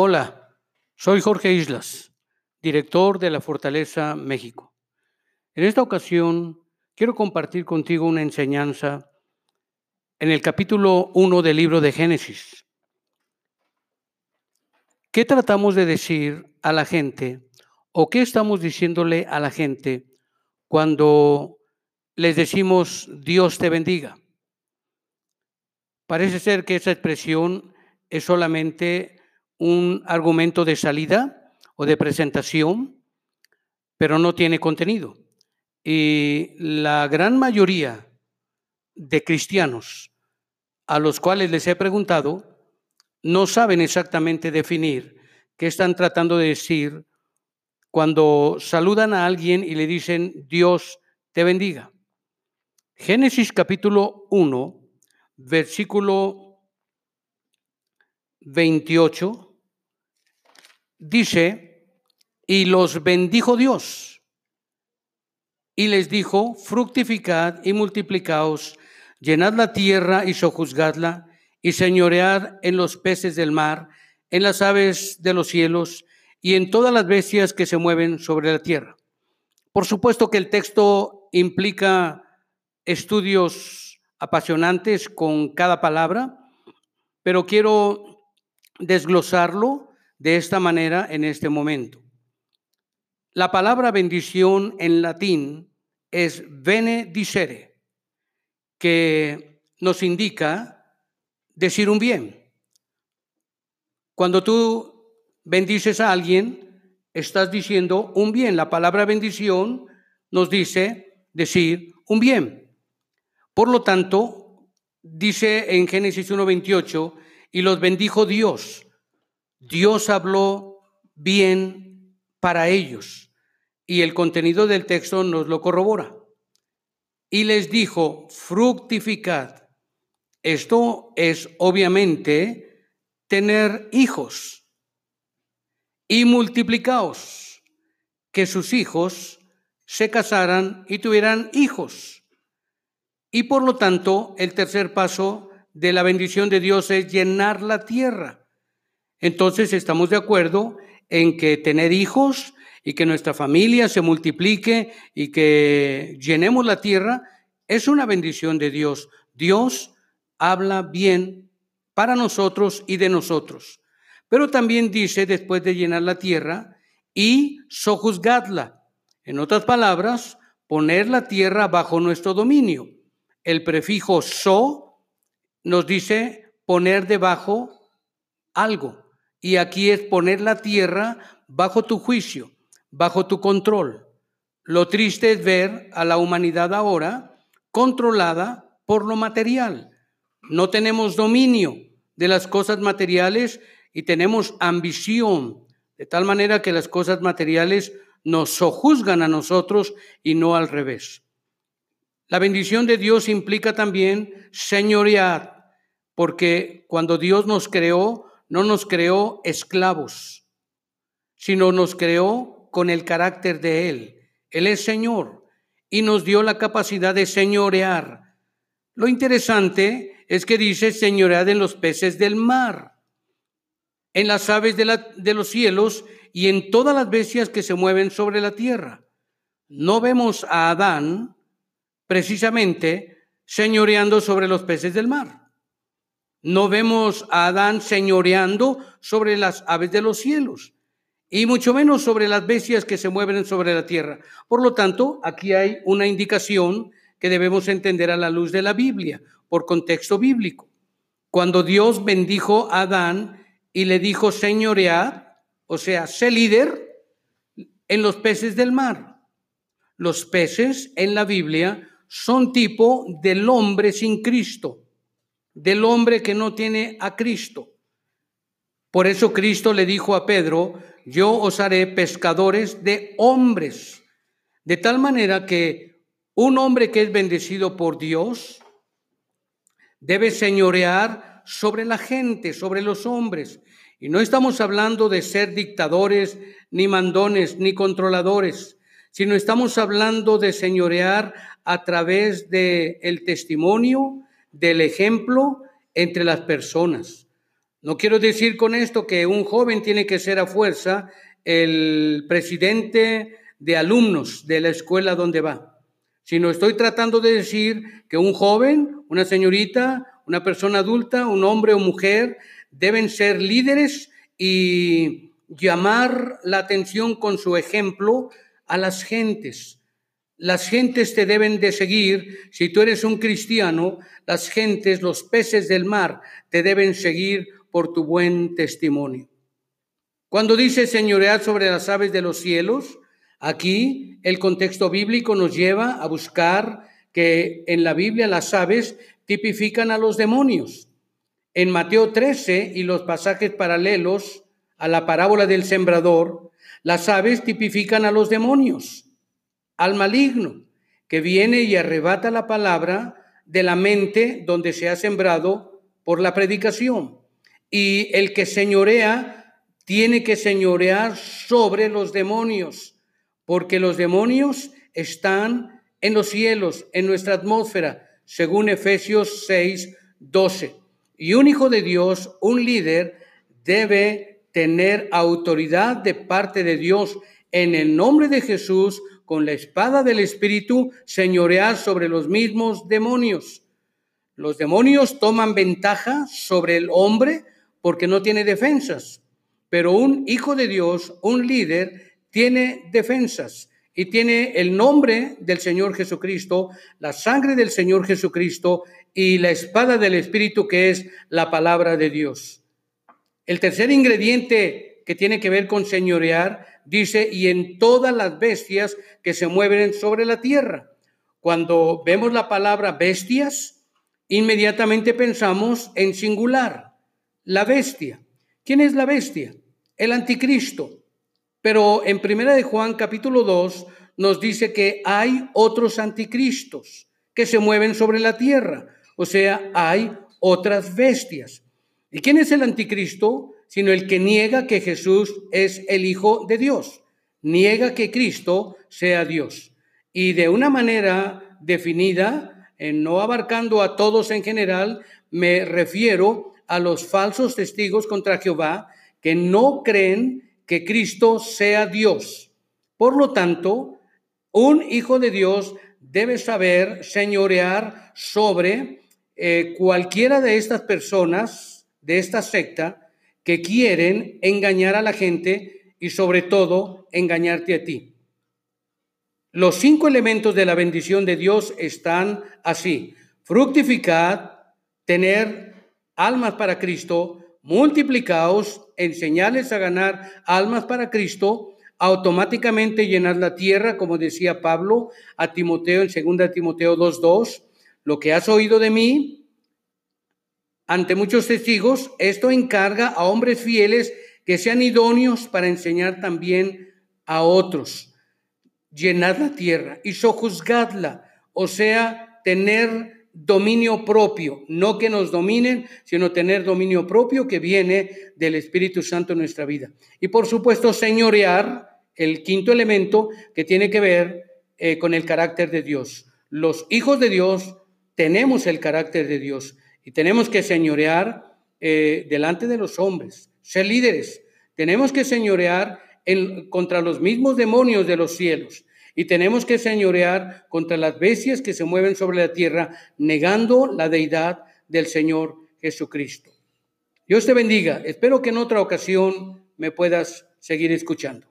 Hola, soy Jorge Islas, director de la Fortaleza México. En esta ocasión quiero compartir contigo una enseñanza en el capítulo 1 del libro de Génesis. ¿Qué tratamos de decir a la gente o qué estamos diciéndole a la gente cuando les decimos Dios te bendiga? Parece ser que esa expresión es solamente un argumento de salida o de presentación, pero no tiene contenido. Y la gran mayoría de cristianos a los cuales les he preguntado no saben exactamente definir qué están tratando de decir cuando saludan a alguien y le dicen Dios te bendiga. Génesis capítulo 1, versículo 28 dice, y los bendijo Dios, y les dijo, fructificad y multiplicaos, llenad la tierra y sojuzgadla, y señoread en los peces del mar, en las aves de los cielos, y en todas las bestias que se mueven sobre la tierra. Por supuesto que el texto implica estudios apasionantes con cada palabra, pero quiero desglosarlo de esta manera en este momento. La palabra bendición en latín es benedicere, que nos indica decir un bien. Cuando tú bendices a alguien, estás diciendo un bien. La palabra bendición nos dice decir un bien. Por lo tanto, dice en Génesis 1.28, y los bendijo Dios Dios habló bien para ellos y el contenido del texto nos lo corrobora. Y les dijo, fructificad. Esto es obviamente tener hijos y multiplicaos, que sus hijos se casaran y tuvieran hijos. Y por lo tanto, el tercer paso de la bendición de Dios es llenar la tierra. Entonces estamos de acuerdo en que tener hijos y que nuestra familia se multiplique y que llenemos la tierra es una bendición de Dios. Dios habla bien para nosotros y de nosotros. Pero también dice, después de llenar la tierra, y sojuzgadla. En otras palabras, poner la tierra bajo nuestro dominio. El prefijo so nos dice poner debajo algo. Y aquí es poner la tierra bajo tu juicio, bajo tu control. Lo triste es ver a la humanidad ahora controlada por lo material. No tenemos dominio de las cosas materiales y tenemos ambición, de tal manera que las cosas materiales nos sojuzgan a nosotros y no al revés. La bendición de Dios implica también señorear, porque cuando Dios nos creó, no nos creó esclavos, sino nos creó con el carácter de Él. Él es Señor y nos dio la capacidad de señorear. Lo interesante es que dice señorear en los peces del mar, en las aves de, de los cielos y en todas las bestias que se mueven sobre la tierra. No vemos a Adán precisamente señoreando sobre los peces del mar. No vemos a Adán señoreando sobre las aves de los cielos y mucho menos sobre las bestias que se mueven sobre la tierra. Por lo tanto, aquí hay una indicación que debemos entender a la luz de la Biblia, por contexto bíblico. Cuando Dios bendijo a Adán y le dijo señorear, o sea, sé líder en los peces del mar. Los peces en la Biblia son tipo del hombre sin Cristo del hombre que no tiene a Cristo. Por eso Cristo le dijo a Pedro, yo os haré pescadores de hombres. De tal manera que un hombre que es bendecido por Dios debe señorear sobre la gente, sobre los hombres. Y no estamos hablando de ser dictadores, ni mandones, ni controladores, sino estamos hablando de señorear a través del el testimonio, del ejemplo entre las personas. No quiero decir con esto que un joven tiene que ser a fuerza el presidente de alumnos de la escuela donde va, sino estoy tratando de decir que un joven, una señorita, una persona adulta, un hombre o mujer deben ser líderes y llamar la atención con su ejemplo a las gentes. Las gentes te deben de seguir. Si tú eres un cristiano, las gentes, los peces del mar, te deben seguir por tu buen testimonio. Cuando dice señorear sobre las aves de los cielos, aquí el contexto bíblico nos lleva a buscar que en la Biblia las aves tipifican a los demonios. En Mateo 13 y los pasajes paralelos a la parábola del sembrador, las aves tipifican a los demonios, al maligno, que viene y arrebata la palabra de la mente donde se ha sembrado por la predicación. Y el que señorea tiene que señorear sobre los demonios, porque los demonios están en los cielos, en nuestra atmósfera, según Efesios 6, 12. Y un hijo de Dios, un líder, debe tener autoridad de parte de Dios en el nombre de Jesús, con la espada del Espíritu, señorear sobre los mismos demonios. Los demonios toman ventaja sobre el hombre porque no tiene defensas, pero un hijo de Dios, un líder, tiene defensas y tiene el nombre del Señor Jesucristo, la sangre del Señor Jesucristo y la espada del Espíritu que es la palabra de Dios. El tercer ingrediente que tiene que ver con señorear dice, y en todas las bestias que se mueven sobre la tierra. Cuando vemos la palabra bestias, inmediatamente pensamos en singular, la bestia. ¿Quién es la bestia? El anticristo. Pero en Primera de Juan capítulo 2 nos dice que hay otros anticristos que se mueven sobre la tierra, o sea, hay otras bestias. ¿Y quién es el anticristo? Sino el que niega que Jesús es el Hijo de Dios, niega que Cristo sea Dios. Y de una manera definida, en no abarcando a todos en general, me refiero a los falsos testigos contra Jehová que no creen que Cristo sea Dios. Por lo tanto, un hijo de Dios debe saber señorear sobre eh, cualquiera de estas personas, de esta secta, que quieren engañar a la gente y sobre todo engañarte a ti. Los cinco elementos de la bendición de Dios están así. Fructificad, tener almas para Cristo, multiplicaos, enseñarles a ganar almas para Cristo, automáticamente llenar la tierra, como decía Pablo a Timoteo en 2 Timoteo 2.2, lo que has oído de mí ante muchos testigos, esto encarga a hombres fieles que sean idóneos para enseñar también a otros. Llenar la tierra y sojuzgadla, o sea, tener dominio propio, no que nos dominen, sino tener dominio propio que viene del Espíritu Santo en nuestra vida. Y por supuesto, señorear, el quinto elemento que tiene que ver eh, con el carácter de Dios. Los hijos de Dios tenemos el carácter de Dios y tenemos que señorear eh, delante de los hombres, ser líderes. Tenemos que señorear contra los mismos demonios de los cielos y tenemos que señorear contra las bestias que se mueven sobre la tierra, negando la deidad del Señor Jesucristo. Dios te bendiga. Espero que en otra ocasión me puedas seguir escuchando.